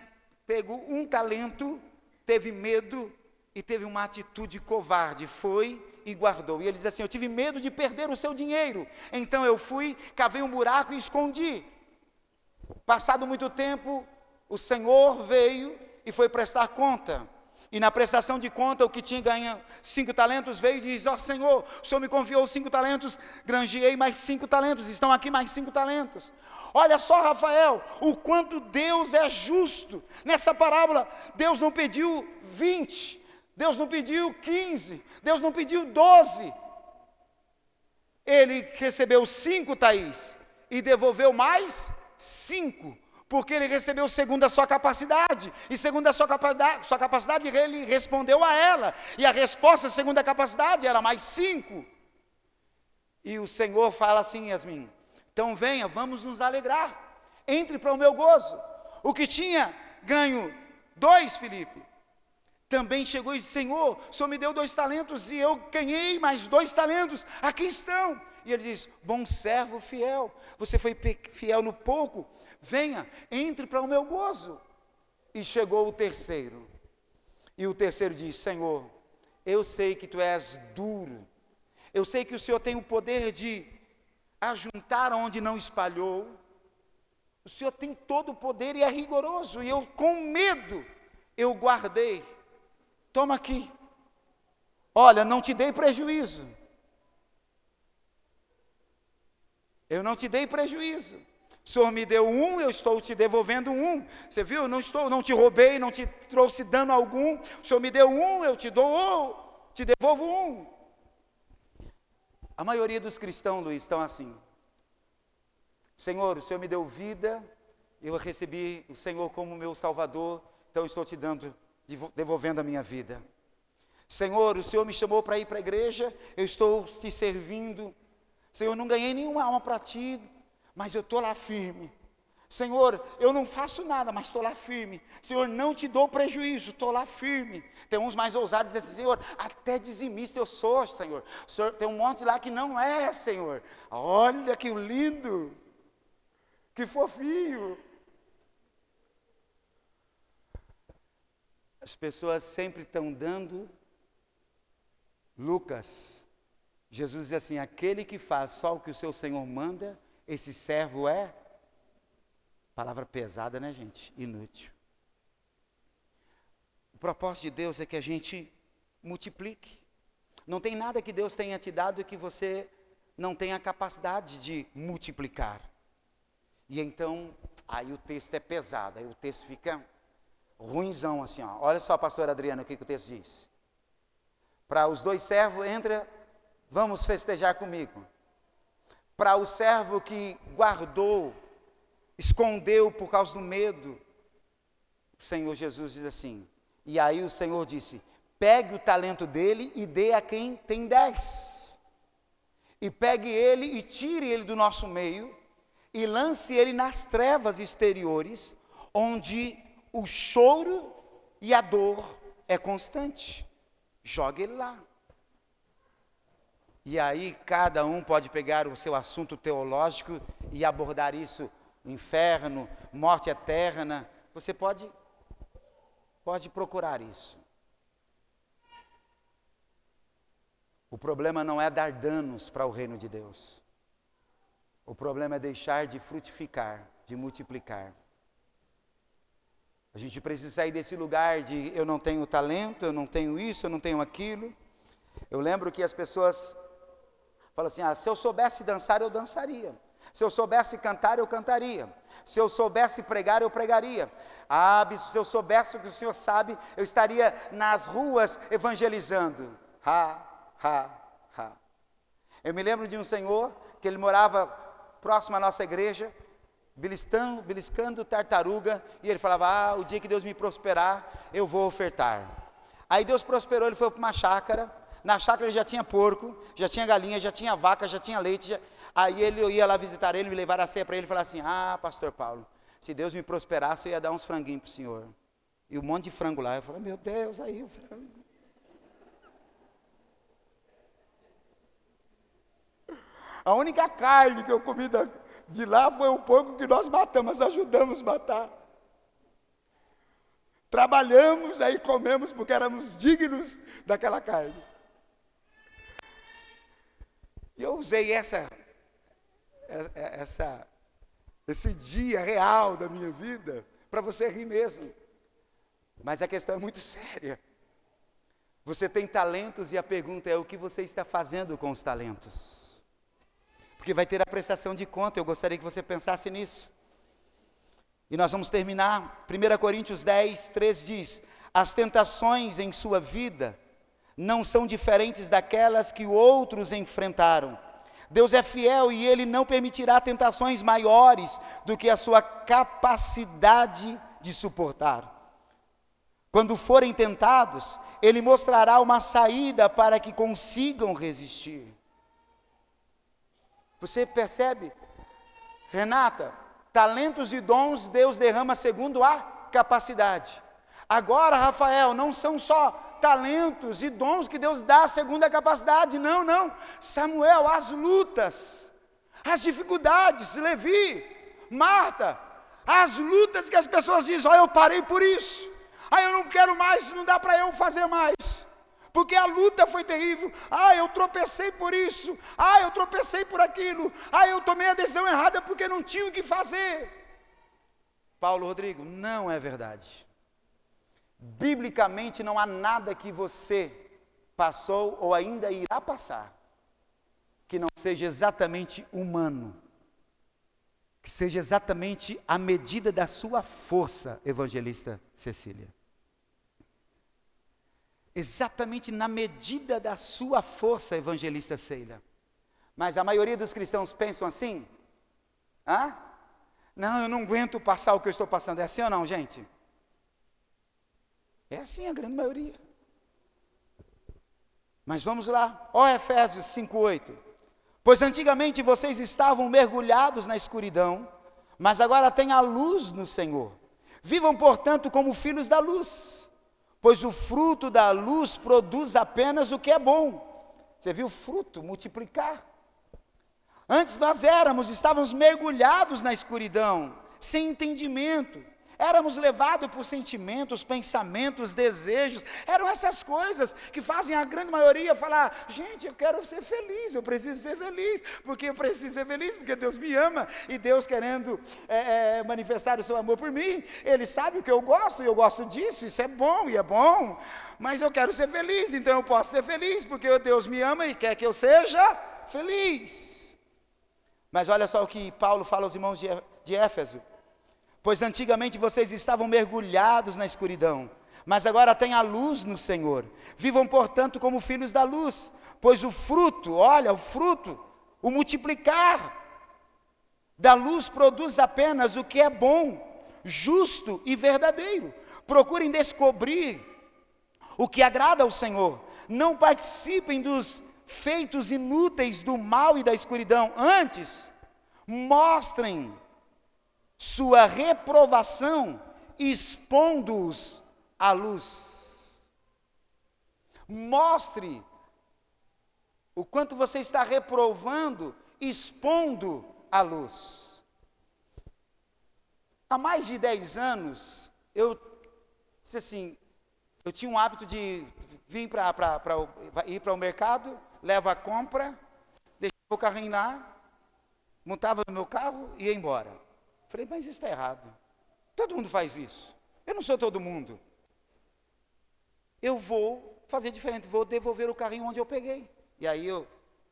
pego um talento, teve medo e teve uma atitude covarde, foi e guardou. E ele diz assim: Eu tive medo de perder o seu dinheiro, então eu fui, cavei um buraco e escondi. Passado muito tempo, o Senhor veio e foi prestar conta. E na prestação de conta, o que tinha ganho cinco talentos veio e diz: Ó oh, Senhor, o Senhor me confiou cinco talentos, granjeei mais cinco talentos, estão aqui mais cinco talentos. Olha só, Rafael, o quanto Deus é justo. Nessa parábola, Deus não pediu vinte, Deus não pediu quinze, Deus não pediu doze. Ele recebeu cinco, Thaís, e devolveu mais cinco porque ele recebeu segundo a sua capacidade, e segundo a sua capacidade, sua capacidade ele respondeu a ela, e a resposta segundo a capacidade era mais cinco. E o Senhor fala assim, Yasmin, então venha, vamos nos alegrar, entre para o meu gozo. O que tinha ganho dois, Felipe, também chegou e disse: Senhor, o Senhor me deu dois talentos e eu ganhei mais dois talentos, aqui estão. E ele diz: Bom servo fiel, você foi fiel no pouco, venha, entre para o meu gozo. E chegou o terceiro. E o terceiro diz: Senhor, eu sei que tu és duro, eu sei que o Senhor tem o poder de ajuntar onde não espalhou. O Senhor tem todo o poder e é rigoroso, e eu, com medo, eu guardei. Toma aqui. Olha, não te dei prejuízo. Eu não te dei prejuízo. O Senhor me deu um, eu estou te devolvendo um. Você viu? Não estou, não te roubei, não te trouxe dano algum. O Senhor me deu um, eu te dou, te devolvo um. A maioria dos cristãos, Luiz, estão assim. Senhor, o Senhor me deu vida, eu recebi o Senhor como meu Salvador, então estou te dando, devolvendo a minha vida. Senhor, o Senhor me chamou para ir para a igreja, eu estou te servindo. Senhor, não ganhei nenhuma alma para ti, mas eu estou lá firme. Senhor, eu não faço nada, mas estou lá firme. Senhor, não te dou prejuízo, estou lá firme. Tem uns mais ousados dizendo assim, Senhor, até dizimista eu sou, Senhor. Senhor. Tem um monte lá que não é, Senhor. Olha que lindo, que fofinho. As pessoas sempre estão dando. Lucas, Jesus diz assim: aquele que faz só o que o seu Senhor manda, esse servo é palavra pesada, né, gente? Inútil. O propósito de Deus é que a gente multiplique. Não tem nada que Deus tenha te dado que você não tenha capacidade de multiplicar. E então, aí o texto é pesado, aí o texto fica ruinzão assim, ó. Olha só, pastor Adriano, o que, que o texto diz. Para os dois servos, entra, vamos festejar comigo para o servo que guardou, escondeu por causa do medo. O Senhor Jesus diz assim: e aí o Senhor disse: pegue o talento dele e dê a quem tem dez. E pegue ele e tire ele do nosso meio e lance ele nas trevas exteriores, onde o choro e a dor é constante. Jogue ele lá. E aí cada um pode pegar o seu assunto teológico e abordar isso, inferno, morte eterna. Você pode pode procurar isso. O problema não é dar danos para o reino de Deus. O problema é deixar de frutificar, de multiplicar. A gente precisa sair desse lugar de eu não tenho talento, eu não tenho isso, eu não tenho aquilo. Eu lembro que as pessoas Fala assim: ah, se eu soubesse dançar, eu dançaria. Se eu soubesse cantar, eu cantaria. Se eu soubesse pregar, eu pregaria. Ah, se eu soubesse o que o Senhor sabe, eu estaria nas ruas evangelizando. Ha, ha, ha. Eu me lembro de um senhor que ele morava próximo à nossa igreja, beliscando, beliscando tartaruga, e ele falava: Ah, o dia que Deus me prosperar, eu vou ofertar. Aí Deus prosperou, ele foi para uma chácara, na chácara já tinha porco, já tinha galinha, já tinha vaca, já tinha leite. Já... Aí ele, eu ia lá visitar ele, me levar a ceia para ele e falar assim: Ah, pastor Paulo, se Deus me prosperasse, eu ia dar uns franguinhos para o senhor. E um monte de frango lá. Eu falei: Meu Deus, aí o frango. A única carne que eu comi de lá foi um pouco que nós matamos, ajudamos a matar. Trabalhamos, aí comemos porque éramos dignos daquela carne. E eu usei essa, essa, esse dia real da minha vida para você rir mesmo. Mas a questão é muito séria. Você tem talentos e a pergunta é o que você está fazendo com os talentos? Porque vai ter a prestação de conta, eu gostaria que você pensasse nisso. E nós vamos terminar. 1 Coríntios 10, 3 diz: As tentações em sua vida não são diferentes daquelas que outros enfrentaram. Deus é fiel e Ele não permitirá tentações maiores do que a sua capacidade de suportar. Quando forem tentados, Ele mostrará uma saída para que consigam resistir. Você percebe? Renata, Talentos e dons Deus derrama segundo a capacidade. Agora, Rafael, não são só talentos e dons que Deus dá segundo a capacidade, não, não. Samuel, as lutas, as dificuldades, Levi, Marta, as lutas que as pessoas dizem: Olha, eu parei por isso, aí eu não quero mais, não dá para eu fazer mais porque a luta foi terrível. Ah, eu tropecei por isso. Ah, eu tropecei por aquilo. Ah, eu tomei a decisão errada porque não tinha o que fazer. Paulo Rodrigo, não é verdade. Biblicamente não há nada que você passou ou ainda irá passar que não seja exatamente humano, que seja exatamente a medida da sua força, evangelista Cecília exatamente na medida da sua força, evangelista Seila. Mas a maioria dos cristãos pensam assim? Hã? Não, eu não aguento passar o que eu estou passando. É assim ou não, gente? É assim a grande maioria. Mas vamos lá, ó Efésios 5,8. Pois antigamente vocês estavam mergulhados na escuridão, mas agora têm a luz no Senhor. Vivam, portanto, como filhos da luz pois o fruto da luz produz apenas o que é bom. Você viu o fruto multiplicar? Antes nós éramos, estávamos mergulhados na escuridão, sem entendimento, Éramos levados por sentimentos, pensamentos, desejos. Eram essas coisas que fazem a grande maioria falar: gente, eu quero ser feliz, eu preciso ser feliz, porque eu preciso ser feliz, porque Deus me ama e Deus querendo é, é, manifestar o seu amor por mim. Ele sabe o que eu gosto e eu gosto disso, isso é bom e é bom, mas eu quero ser feliz, então eu posso ser feliz, porque Deus me ama e quer que eu seja feliz. Mas olha só o que Paulo fala aos irmãos de, de Éfeso. Pois antigamente vocês estavam mergulhados na escuridão, mas agora têm a luz no Senhor. Vivam, portanto, como filhos da luz, pois o fruto, olha, o fruto, o multiplicar da luz produz apenas o que é bom, justo e verdadeiro. Procurem descobrir o que agrada ao Senhor. Não participem dos feitos inúteis do mal e da escuridão. Antes, mostrem sua reprovação, expondo-os à luz. Mostre o quanto você está reprovando, expondo à luz. Há mais de 10 anos, eu disse assim, eu tinha um hábito de vir para ir para o mercado, levar a compra, deixava o carrinho lá, montava no meu carro e ia embora. Falei, mas isso está errado. Todo mundo faz isso. Eu não sou todo mundo. Eu vou fazer diferente, vou devolver o carrinho onde eu peguei. E aí eu,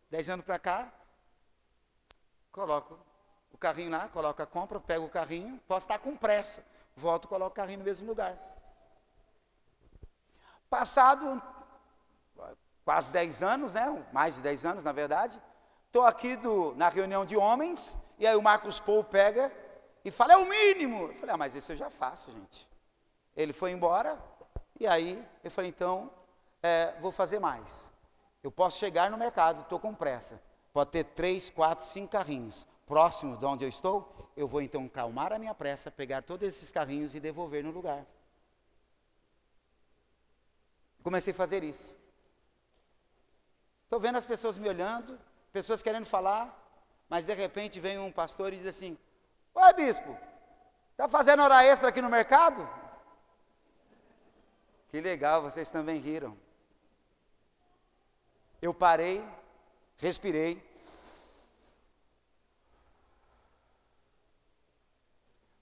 dez anos para cá, coloco o carrinho lá, coloco a compra, pego o carrinho, posso estar com pressa. Volto, coloco o carrinho no mesmo lugar. Passado quase 10 anos, né? Mais de 10 anos, na verdade. Estou aqui do, na reunião de homens, e aí o Marcos Paul pega e fala, é o mínimo. Eu falei, ah, mas isso eu já faço, gente. Ele foi embora, e aí eu falei, então, é, vou fazer mais. Eu posso chegar no mercado, estou com pressa. Pode ter três, quatro, cinco carrinhos. Próximo de onde eu estou, eu vou então calmar a minha pressa, pegar todos esses carrinhos e devolver no lugar. Comecei a fazer isso. Estou vendo as pessoas me olhando, pessoas querendo falar, mas de repente vem um pastor e diz assim: Oi, bispo, está fazendo hora extra aqui no mercado? Que legal, vocês também riram. Eu parei, respirei.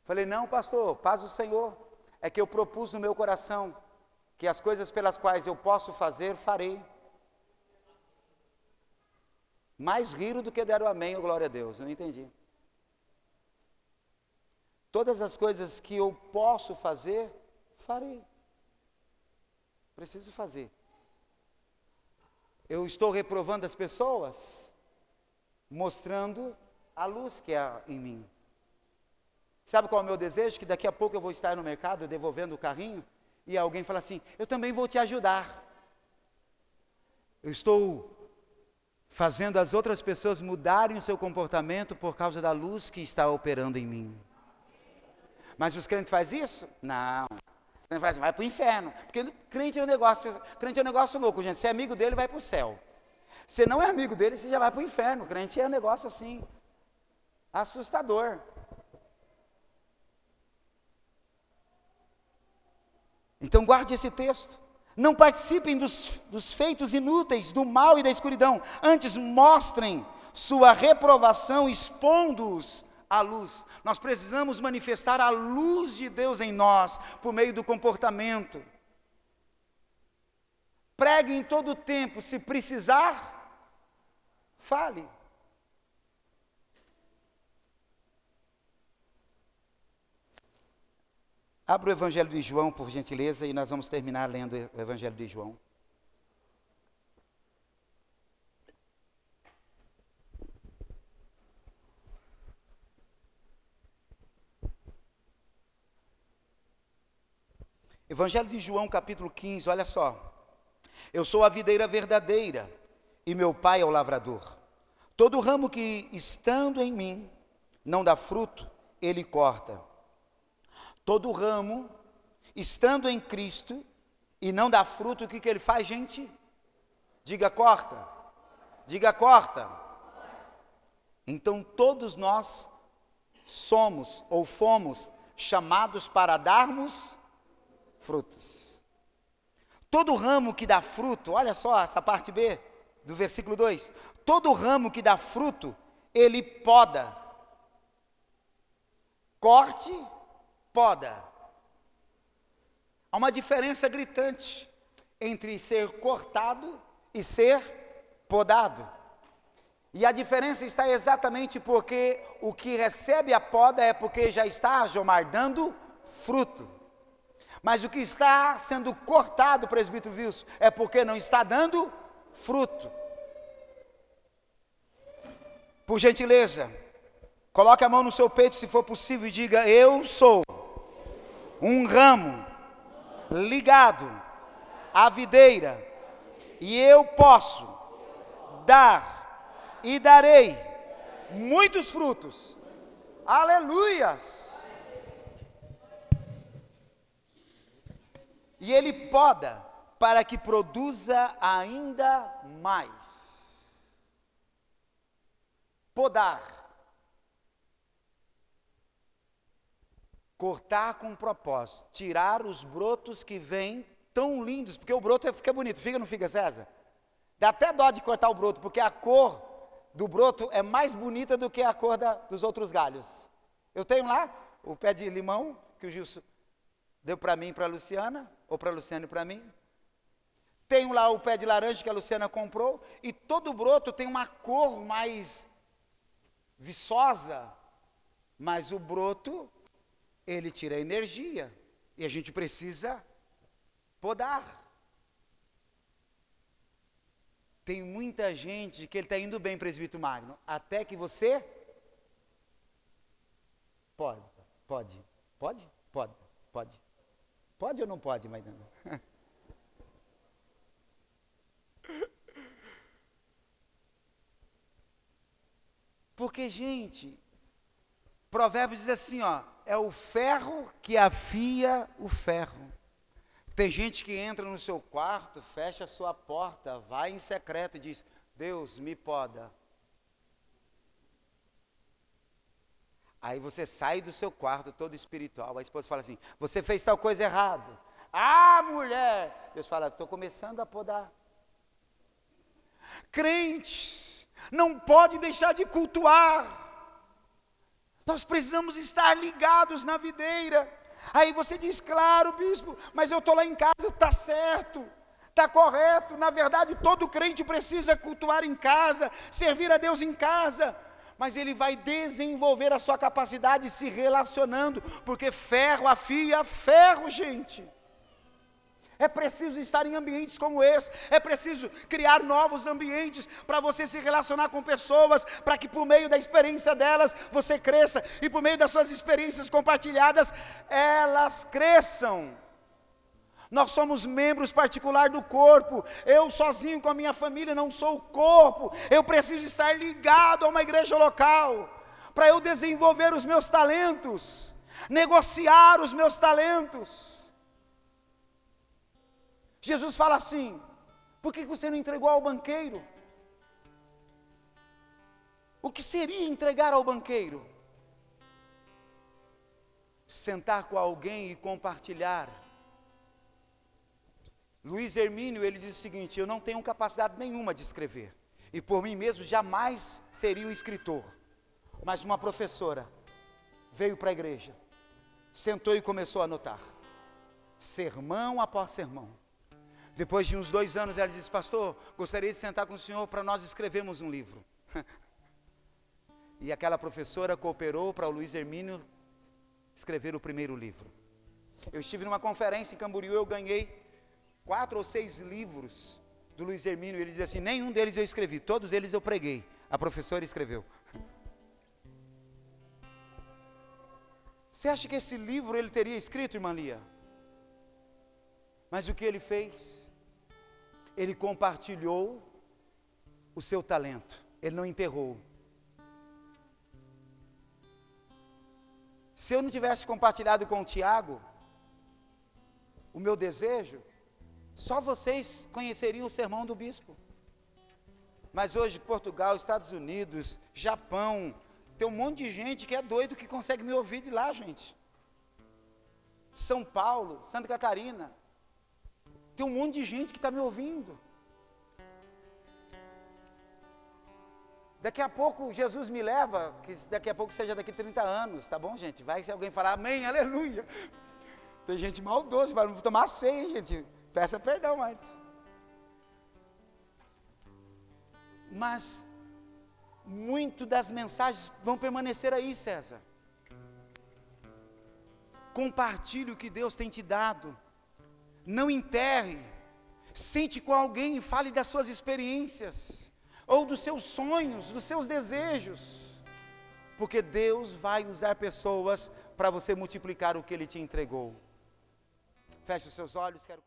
Falei, não, pastor, paz do Senhor. É que eu propus no meu coração que as coisas pelas quais eu posso fazer, farei. Mais riram do que deram amém, oh, glória a Deus. Eu não entendi. Todas as coisas que eu posso fazer, farei. Preciso fazer. Eu estou reprovando as pessoas, mostrando a luz que há em mim. Sabe qual é o meu desejo? Que daqui a pouco eu vou estar no mercado devolvendo o carrinho e alguém fala assim: Eu também vou te ajudar. Eu estou fazendo as outras pessoas mudarem o seu comportamento por causa da luz que está operando em mim. Mas os crentes fazem isso? Não. O crente fala assim, vai para o inferno. Porque crente é um negócio, crente é um negócio louco, gente. Se é amigo dele, vai para o céu. Se não é amigo dele, você já vai para o inferno. O crente é um negócio assim, assustador. Então guarde esse texto. Não participem dos, dos feitos inúteis, do mal e da escuridão. Antes mostrem sua reprovação, expondo-os à luz. Nós precisamos manifestar a luz de Deus em nós, por meio do comportamento. Pregue em todo o tempo, se precisar, fale. Abra o Evangelho de João, por gentileza, e nós vamos terminar lendo o Evangelho de João. Evangelho de João, capítulo 15, olha só. Eu sou a videira verdadeira e meu pai é o lavrador. Todo ramo que estando em mim não dá fruto, ele corta Todo ramo, estando em Cristo e não dá fruto, o que, que ele faz, gente? Diga corta. Diga corta. Então todos nós somos ou fomos chamados para darmos frutos. Todo ramo que dá fruto, olha só essa parte B do versículo 2: todo ramo que dá fruto, ele poda, corte poda. Há uma diferença gritante entre ser cortado e ser podado. E a diferença está exatamente porque o que recebe a poda é porque já está, Jomar, dando fruto. Mas o que está sendo cortado, presbítero Wilson, é porque não está dando fruto. Por gentileza, coloque a mão no seu peito, se for possível, e diga: Eu sou um ramo ligado à videira, e eu posso dar e darei muitos frutos. Aleluias! E ele poda para que produza ainda mais. Podar Cortar com propósito, tirar os brotos que vêm tão lindos, porque o broto fica bonito, fica ou não fica, César? Dá até dó de cortar o broto, porque a cor do broto é mais bonita do que a cor da, dos outros galhos. Eu tenho lá o pé de limão, que o Gilson deu para mim e para a Luciana, ou para a Luciana e para mim. Tenho lá o pé de laranja que a Luciana comprou, e todo broto tem uma cor mais viçosa, mas o broto ele tira energia e a gente precisa podar. Tem muita gente que ele está indo bem, presbítero Magno, até que você pode, pode, pode, pode, pode, pode ou não pode, Maidana? Porque, gente, Provérbios diz assim, ó, é o ferro que afia o ferro. Tem gente que entra no seu quarto, fecha a sua porta, vai em secreto e diz: Deus me poda. Aí você sai do seu quarto todo espiritual. A esposa fala assim: Você fez tal coisa errado. Ah, mulher! Deus fala: Estou começando a podar. Crentes, não pode deixar de cultuar. Nós precisamos estar ligados na videira. Aí você diz, claro, bispo, mas eu estou lá em casa, está certo, está correto. Na verdade, todo crente precisa cultuar em casa, servir a Deus em casa. Mas ele vai desenvolver a sua capacidade se relacionando, porque ferro afia ferro, gente. É preciso estar em ambientes como esse, é preciso criar novos ambientes para você se relacionar com pessoas, para que por meio da experiência delas você cresça e por meio das suas experiências compartilhadas elas cresçam. Nós somos membros particular do corpo. Eu sozinho com a minha família não sou o corpo. Eu preciso estar ligado a uma igreja local para eu desenvolver os meus talentos, negociar os meus talentos. Jesus fala assim: por que você não entregou ao banqueiro? O que seria entregar ao banqueiro? Sentar com alguém e compartilhar. Luiz Hermínio, ele diz o seguinte: Eu não tenho capacidade nenhuma de escrever, e por mim mesmo jamais seria um escritor. Mas uma professora veio para a igreja, sentou e começou a anotar, sermão após sermão depois de uns dois anos, ela disse: Pastor, gostaria de sentar com o senhor para nós escrevermos um livro. e aquela professora cooperou para o Luiz Hermínio escrever o primeiro livro. Eu estive numa conferência em Camboriú, eu ganhei quatro ou seis livros do Luiz Hermínio. Ele dizia assim: nenhum deles eu escrevi, todos eles eu preguei. A professora escreveu. Você acha que esse livro ele teria escrito, irmã Lia? Mas o que ele fez? ele compartilhou o seu talento, ele não enterrou. Se eu não tivesse compartilhado com o Tiago o meu desejo, só vocês conheceriam o sermão do bispo. Mas hoje, Portugal, Estados Unidos, Japão, tem um monte de gente que é doido que consegue me ouvir de lá, gente. São Paulo, Santa Catarina, tem um monte de gente que está me ouvindo. Daqui a pouco Jesus me leva, que daqui a pouco seja daqui a 30 anos, tá bom, gente? Vai se alguém falar amém, aleluia. Tem gente maldosa, vai tomar ceia, hein, gente? Peça perdão antes. Mas muito das mensagens vão permanecer aí, César. Compartilhe o que Deus tem te dado não enterre, sente com alguém e fale das suas experiências, ou dos seus sonhos, dos seus desejos, porque Deus vai usar pessoas para você multiplicar o que Ele te entregou. Feche os seus olhos, quero.